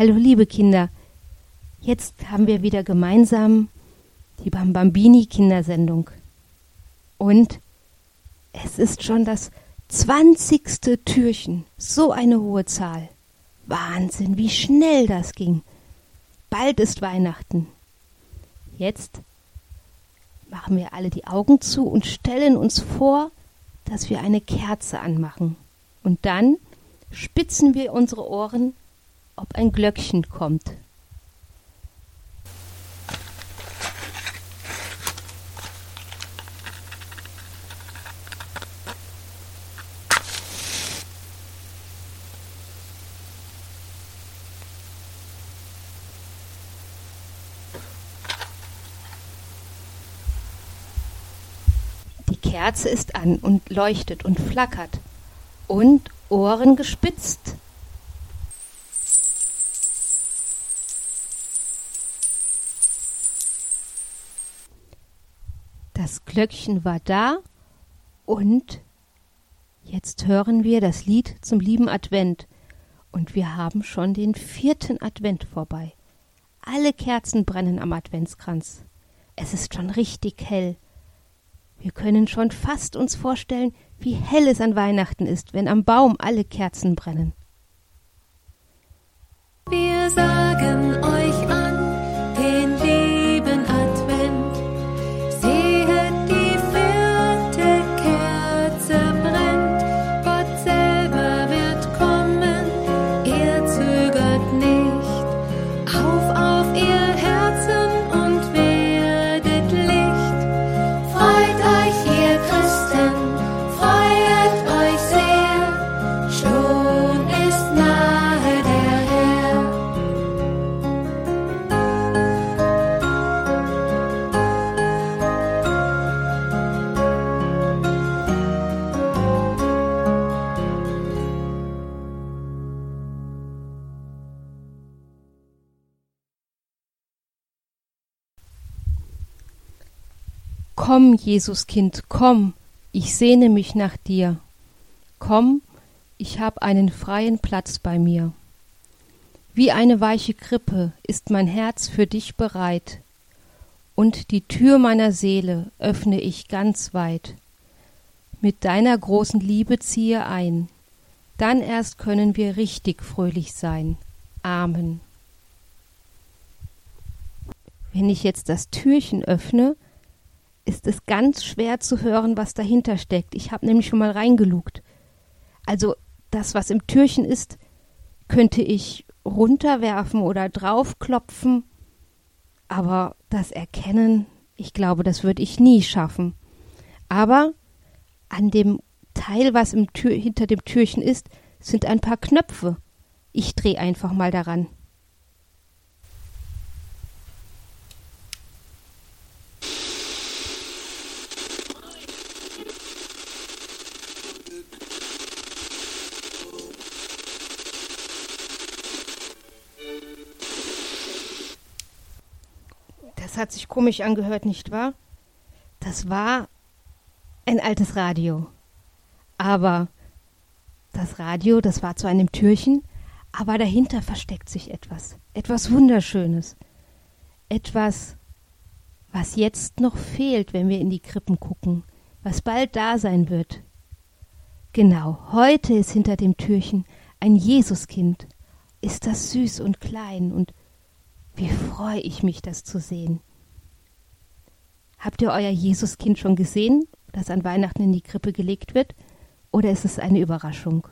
Hallo liebe Kinder, jetzt haben wir wieder gemeinsam die Bambambini Kindersendung. Und es ist schon das zwanzigste Türchen, so eine hohe Zahl. Wahnsinn, wie schnell das ging. Bald ist Weihnachten. Jetzt machen wir alle die Augen zu und stellen uns vor, dass wir eine Kerze anmachen. Und dann spitzen wir unsere Ohren ob ein Glöckchen kommt. Die Kerze ist an und leuchtet und flackert und Ohren gespitzt. Das Glöckchen war da und jetzt hören wir das Lied zum lieben Advent und wir haben schon den vierten Advent vorbei. Alle Kerzen brennen am Adventskranz. Es ist schon richtig hell. Wir können schon fast uns vorstellen, wie hell es an Weihnachten ist, wenn am Baum alle Kerzen brennen. Wir sagen euch an. Jesuskind, komm, ich sehne mich nach dir. Komm, ich hab einen freien Platz bei mir. Wie eine weiche Krippe ist mein Herz für dich bereit, und die Tür meiner Seele öffne ich ganz weit. Mit deiner großen Liebe ziehe ein, dann erst können wir richtig fröhlich sein. Amen. Wenn ich jetzt das Türchen öffne, ist es ganz schwer zu hören, was dahinter steckt. Ich habe nämlich schon mal reingelugt. Also das, was im Türchen ist, könnte ich runterwerfen oder draufklopfen, aber das Erkennen, ich glaube, das würde ich nie schaffen. Aber an dem Teil, was Tür, hinter dem Türchen ist, sind ein paar Knöpfe. Ich drehe einfach mal daran. Hat sich komisch angehört, nicht wahr? Das war ein altes Radio. Aber das Radio, das war zu einem Türchen, aber dahinter versteckt sich etwas. Etwas Wunderschönes. Etwas, was jetzt noch fehlt, wenn wir in die Krippen gucken, was bald da sein wird. Genau, heute ist hinter dem Türchen ein Jesuskind. Ist das süß und klein und wie freue ich mich, das zu sehen. Habt ihr euer Jesuskind schon gesehen, das an Weihnachten in die Krippe gelegt wird? Oder ist es eine Überraschung?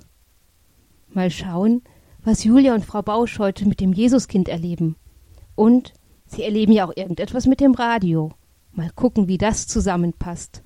Mal schauen, was Julia und Frau Bausch heute mit dem Jesuskind erleben. Und sie erleben ja auch irgendetwas mit dem Radio. Mal gucken, wie das zusammenpasst.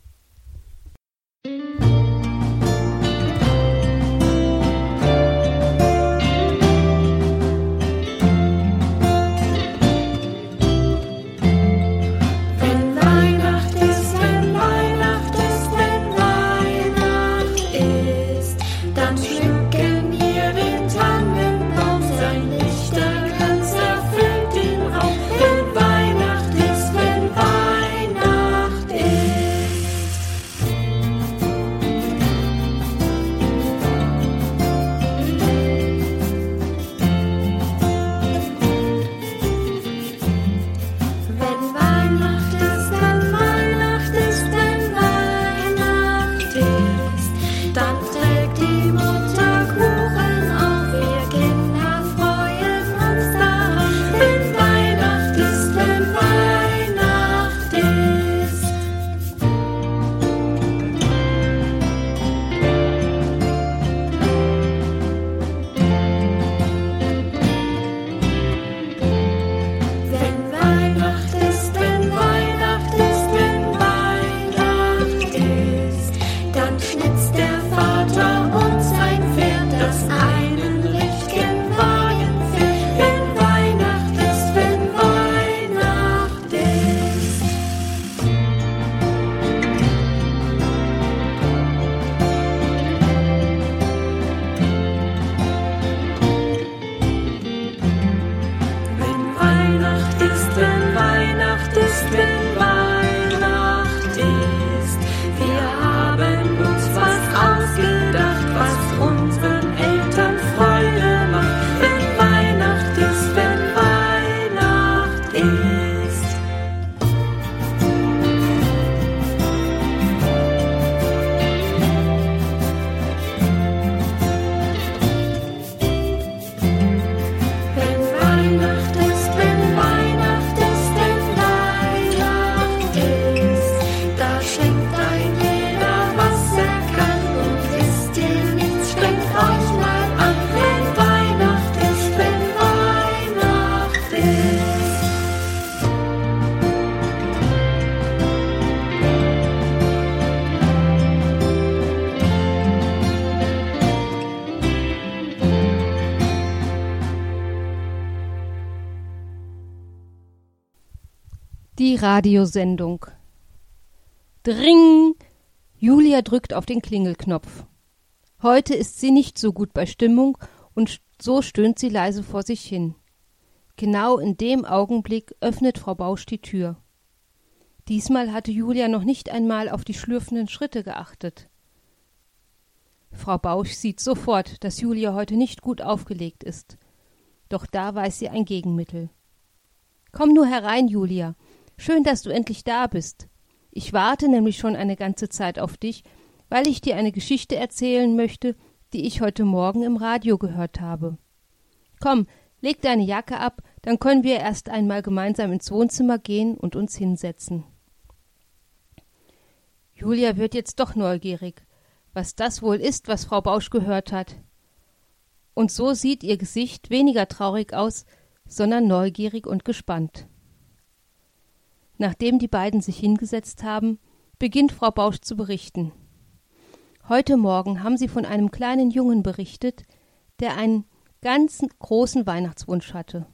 Die Radiosendung. Dring! Julia drückt auf den Klingelknopf. Heute ist sie nicht so gut bei Stimmung und so stöhnt sie leise vor sich hin. Genau in dem Augenblick öffnet Frau Bausch die Tür. Diesmal hatte Julia noch nicht einmal auf die schlürfenden Schritte geachtet. Frau Bausch sieht sofort, dass Julia heute nicht gut aufgelegt ist. Doch da weiß sie ein Gegenmittel. Komm nur herein, Julia. Schön, dass du endlich da bist. Ich warte nämlich schon eine ganze Zeit auf dich, weil ich dir eine Geschichte erzählen möchte, die ich heute Morgen im Radio gehört habe. Komm, leg deine Jacke ab, dann können wir erst einmal gemeinsam ins Wohnzimmer gehen und uns hinsetzen. Julia wird jetzt doch neugierig, was das wohl ist, was Frau Bausch gehört hat. Und so sieht ihr Gesicht weniger traurig aus, sondern neugierig und gespannt. Nachdem die beiden sich hingesetzt haben, beginnt Frau Bausch zu berichten. Heute Morgen haben sie von einem kleinen Jungen berichtet, der einen ganz großen Weihnachtswunsch hatte.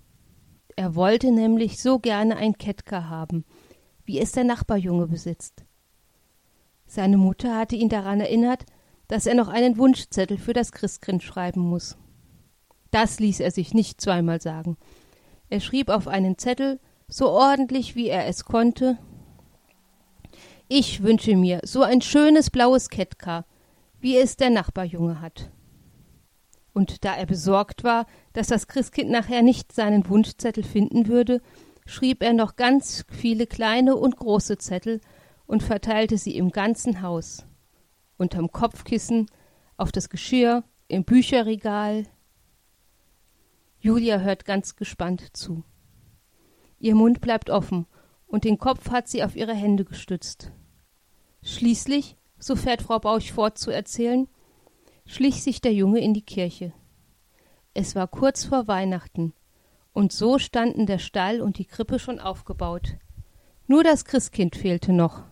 Er wollte nämlich so gerne ein Ketka haben, wie es der Nachbarjunge besitzt. Seine Mutter hatte ihn daran erinnert, dass er noch einen Wunschzettel für das Christkind schreiben muss. Das ließ er sich nicht zweimal sagen. Er schrieb auf einen Zettel, so ordentlich wie er es konnte. Ich wünsche mir so ein schönes blaues Ketka, wie es der Nachbarjunge hat. Und da er besorgt war, dass das Christkind nachher nicht seinen Wunschzettel finden würde, schrieb er noch ganz viele kleine und große Zettel und verteilte sie im ganzen Haus. Unterm Kopfkissen, auf das Geschirr, im Bücherregal. Julia hört ganz gespannt zu. Ihr Mund bleibt offen und den Kopf hat sie auf ihre Hände gestützt. Schließlich, so fährt Frau Bauch fort zu erzählen, schlich sich der Junge in die Kirche. Es war kurz vor Weihnachten, und so standen der Stall und die Krippe schon aufgebaut. Nur das Christkind fehlte noch.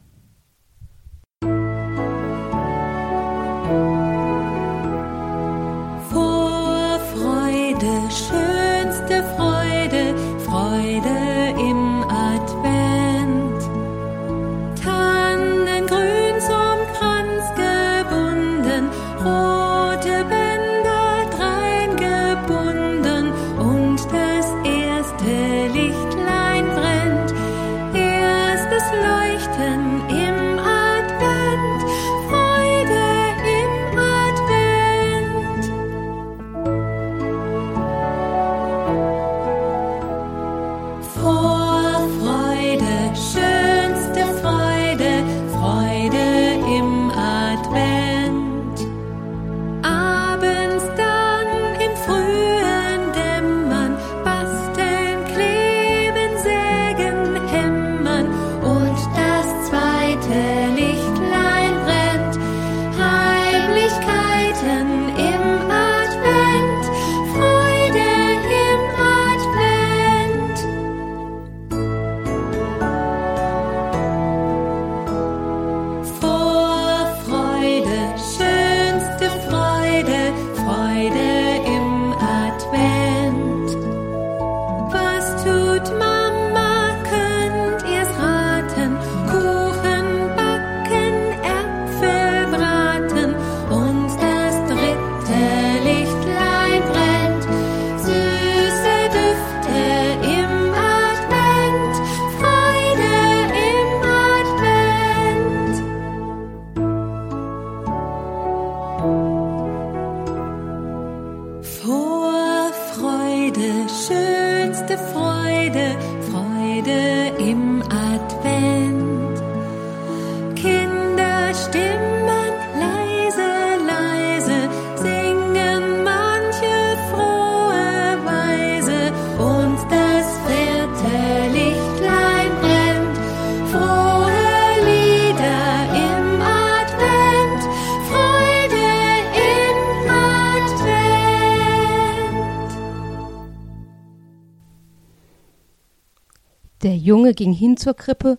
Ging hin zur Krippe,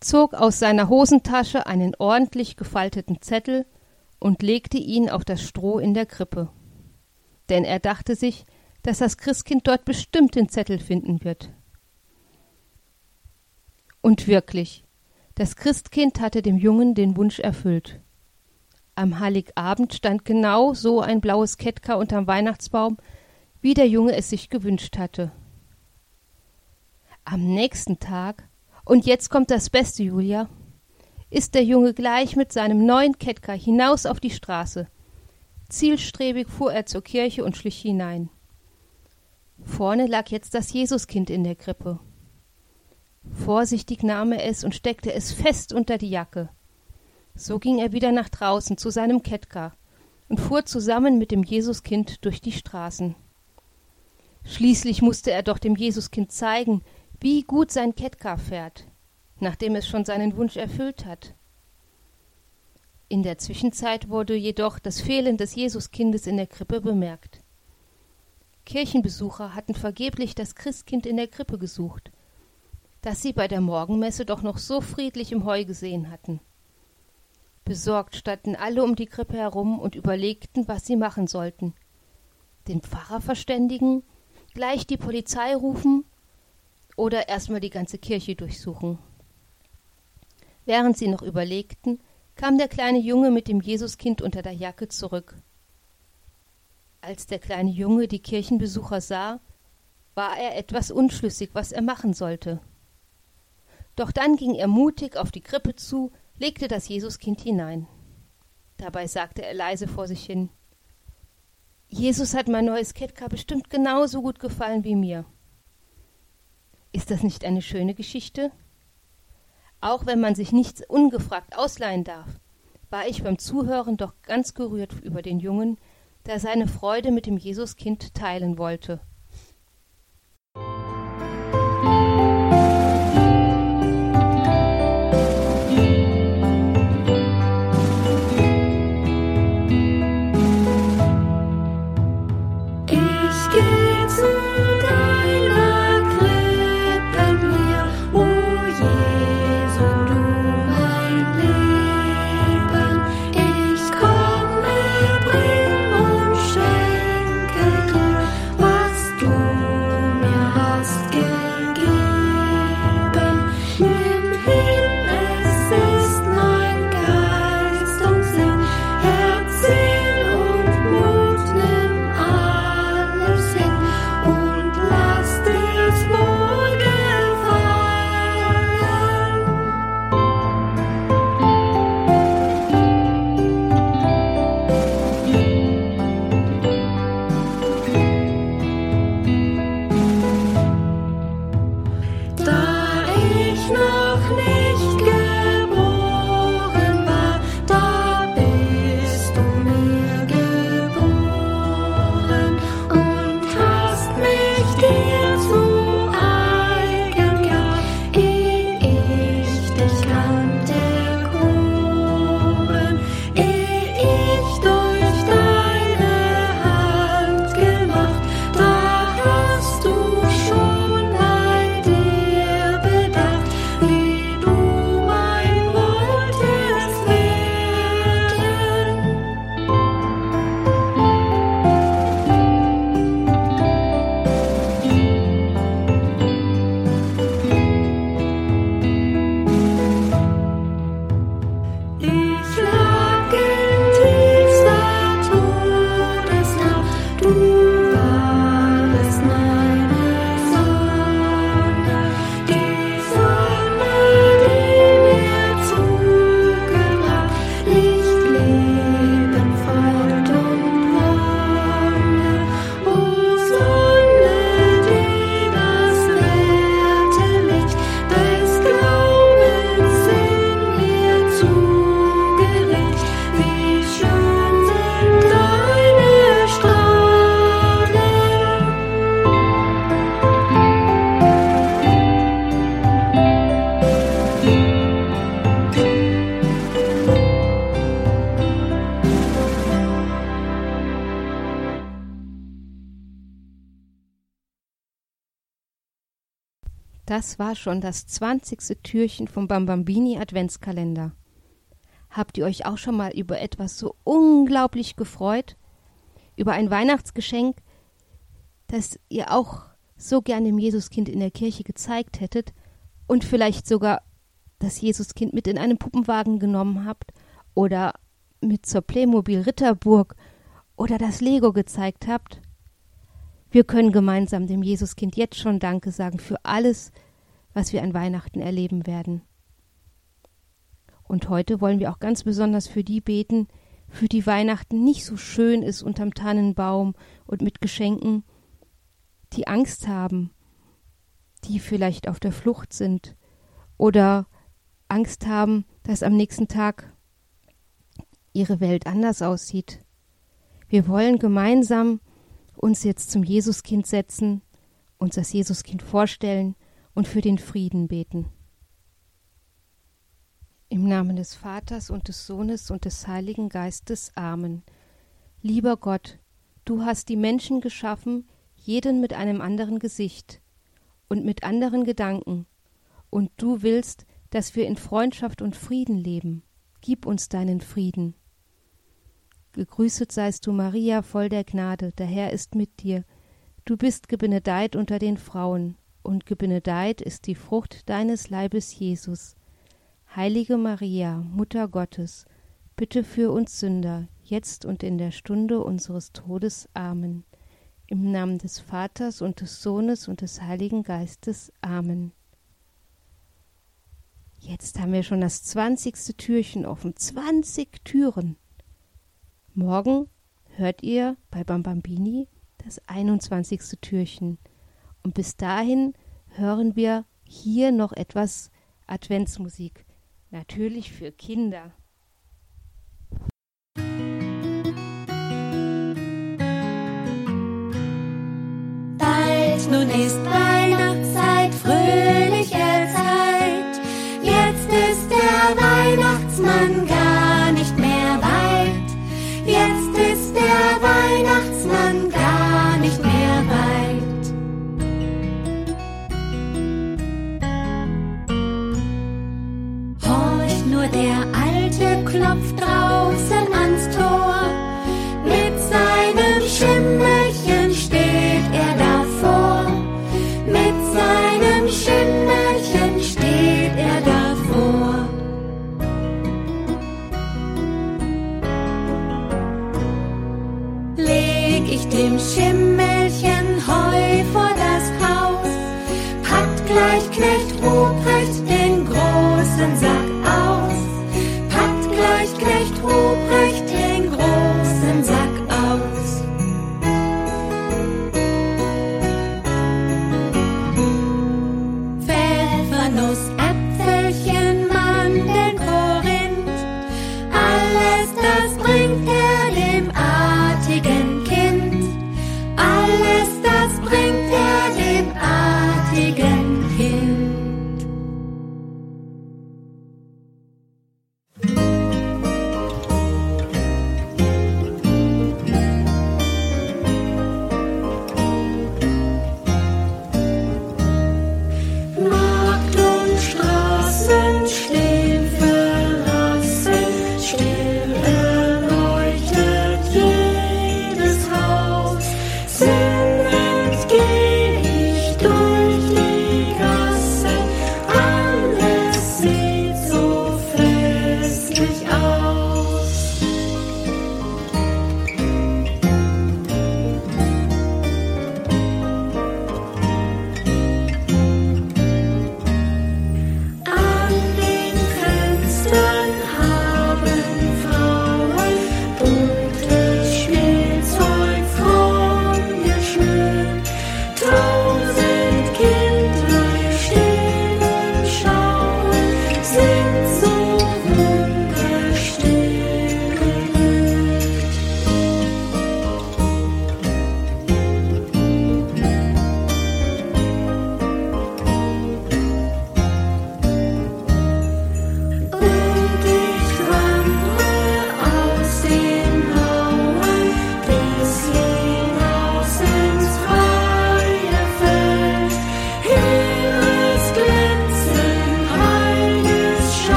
zog aus seiner Hosentasche einen ordentlich gefalteten Zettel und legte ihn auf das Stroh in der Krippe. Denn er dachte sich, dass das Christkind dort bestimmt den Zettel finden wird. Und wirklich, das Christkind hatte dem Jungen den Wunsch erfüllt. Am Heiligabend stand genau so ein blaues Kettker unterm Weihnachtsbaum, wie der Junge es sich gewünscht hatte. Am nächsten Tag, und jetzt kommt das Beste, Julia, ist der Junge gleich mit seinem neuen Kettker hinaus auf die Straße. Zielstrebig fuhr er zur Kirche und schlich hinein. Vorne lag jetzt das Jesuskind in der Krippe. Vorsichtig nahm er es und steckte es fest unter die Jacke. So ging er wieder nach draußen zu seinem Kettker und fuhr zusammen mit dem Jesuskind durch die Straßen. Schließlich musste er doch dem Jesuskind zeigen, wie gut sein Kettker fährt, nachdem es schon seinen Wunsch erfüllt hat. In der Zwischenzeit wurde jedoch das Fehlen des Jesuskindes in der Krippe bemerkt. Kirchenbesucher hatten vergeblich das Christkind in der Krippe gesucht, das sie bei der Morgenmesse doch noch so friedlich im Heu gesehen hatten. Besorgt standen alle um die Krippe herum und überlegten, was sie machen sollten. Den Pfarrer verständigen, gleich die Polizei rufen oder erstmal die ganze Kirche durchsuchen. Während sie noch überlegten, kam der kleine Junge mit dem Jesuskind unter der Jacke zurück. Als der kleine Junge die Kirchenbesucher sah, war er etwas unschlüssig, was er machen sollte. Doch dann ging er mutig auf die Krippe zu, legte das Jesuskind hinein. Dabei sagte er leise vor sich hin Jesus hat mein neues Ketka bestimmt genauso gut gefallen wie mir. Ist das nicht eine schöne Geschichte? Auch wenn man sich nichts ungefragt ausleihen darf, war ich beim Zuhören doch ganz gerührt über den Jungen, der seine Freude mit dem Jesuskind teilen wollte. War schon das zwanzigste Türchen vom Bambambini Adventskalender. Habt ihr euch auch schon mal über etwas so unglaublich gefreut? Über ein Weihnachtsgeschenk, das ihr auch so gern dem Jesuskind in der Kirche gezeigt hättet und vielleicht sogar das Jesuskind mit in einen Puppenwagen genommen habt oder mit zur Playmobil Ritterburg oder das Lego gezeigt habt. Wir können gemeinsam dem Jesuskind jetzt schon Danke sagen für alles, was wir an Weihnachten erleben werden. Und heute wollen wir auch ganz besonders für die beten, für die Weihnachten nicht so schön ist unterm Tannenbaum und mit Geschenken, die Angst haben, die vielleicht auf der Flucht sind oder Angst haben, dass am nächsten Tag ihre Welt anders aussieht. Wir wollen gemeinsam uns jetzt zum Jesuskind setzen, uns das Jesuskind vorstellen und für den Frieden beten. Im Namen des Vaters und des Sohnes und des Heiligen Geistes. Amen. Lieber Gott, du hast die Menschen geschaffen, jeden mit einem anderen Gesicht und mit anderen Gedanken, und du willst, dass wir in Freundschaft und Frieden leben. Gib uns deinen Frieden. Gegrüßet seist du, Maria, voll der Gnade, der Herr ist mit dir. Du bist gebenedeit unter den Frauen, und gebenedeit ist die Frucht deines Leibes, Jesus. Heilige Maria, Mutter Gottes, bitte für uns Sünder, jetzt und in der Stunde unseres Todes. Amen. Im Namen des Vaters und des Sohnes und des Heiligen Geistes. Amen. Jetzt haben wir schon das zwanzigste Türchen offen. Zwanzig Türen. Morgen hört ihr bei Bambambini das 21. Türchen. Und bis dahin hören wir hier noch etwas Adventsmusik. Natürlich für Kinder. Bald nun ist Weihnachtszeit,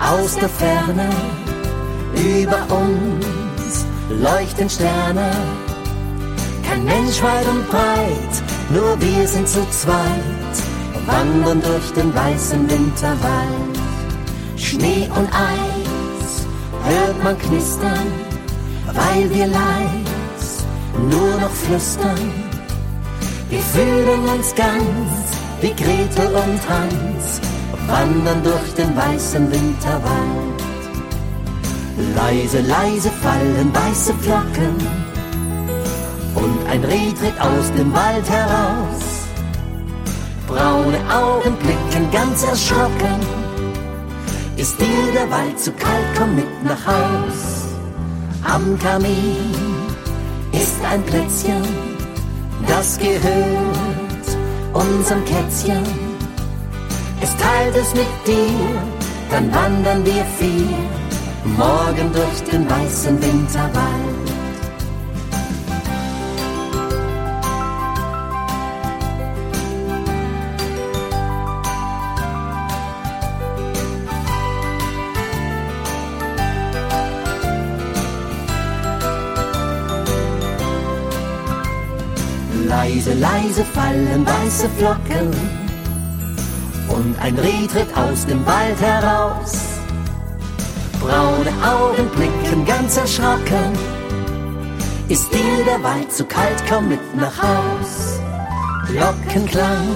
aus der Ferne über uns leuchten Sterne. Kein Mensch weit und breit, nur wir sind zu zweit, wandern durch den weißen Winterwald. Schnee und Eis hört man knistern, weil wir leis nur noch flüstern. Wir fühlen uns ganz wie Gretel und Hans, wandern durch den weißen Winterwald. Leise, leise fallen weiße Flocken und ein Reh tritt aus dem Wald heraus. Braune Augen blicken ganz erschrocken. Ist dir der Wald zu kalt, komm mit nach Haus. Am Kamin ist ein Plätzchen, das gehört unserem Kätzchen. Es teilt es mit dir, dann wandern wir vier morgen durch den weißen Winterwald. Leise, leise fallen weiße Flocken ein Reh tritt aus dem Wald heraus braune Augen blicken ganz erschrocken. Ist dir der Wald zu kalt, komm mit nach Haus. Glockenklang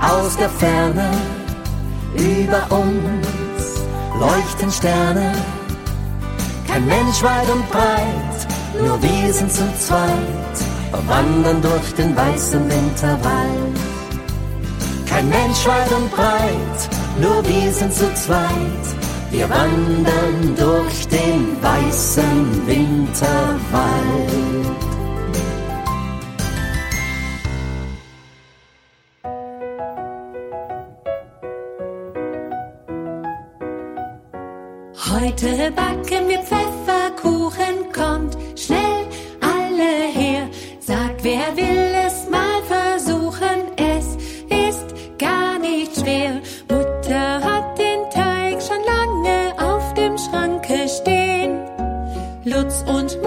aus der Ferne, über uns leuchten Sterne. Kein Mensch weit und breit, nur wir sind zu zweit, wandern durch den weißen Winterwald. Kein Mensch weit und breit, nur wir sind zu zweit, wir wandern durch den weißen Winterwald. Heute backen wir Pfefferkuchen, Lutz und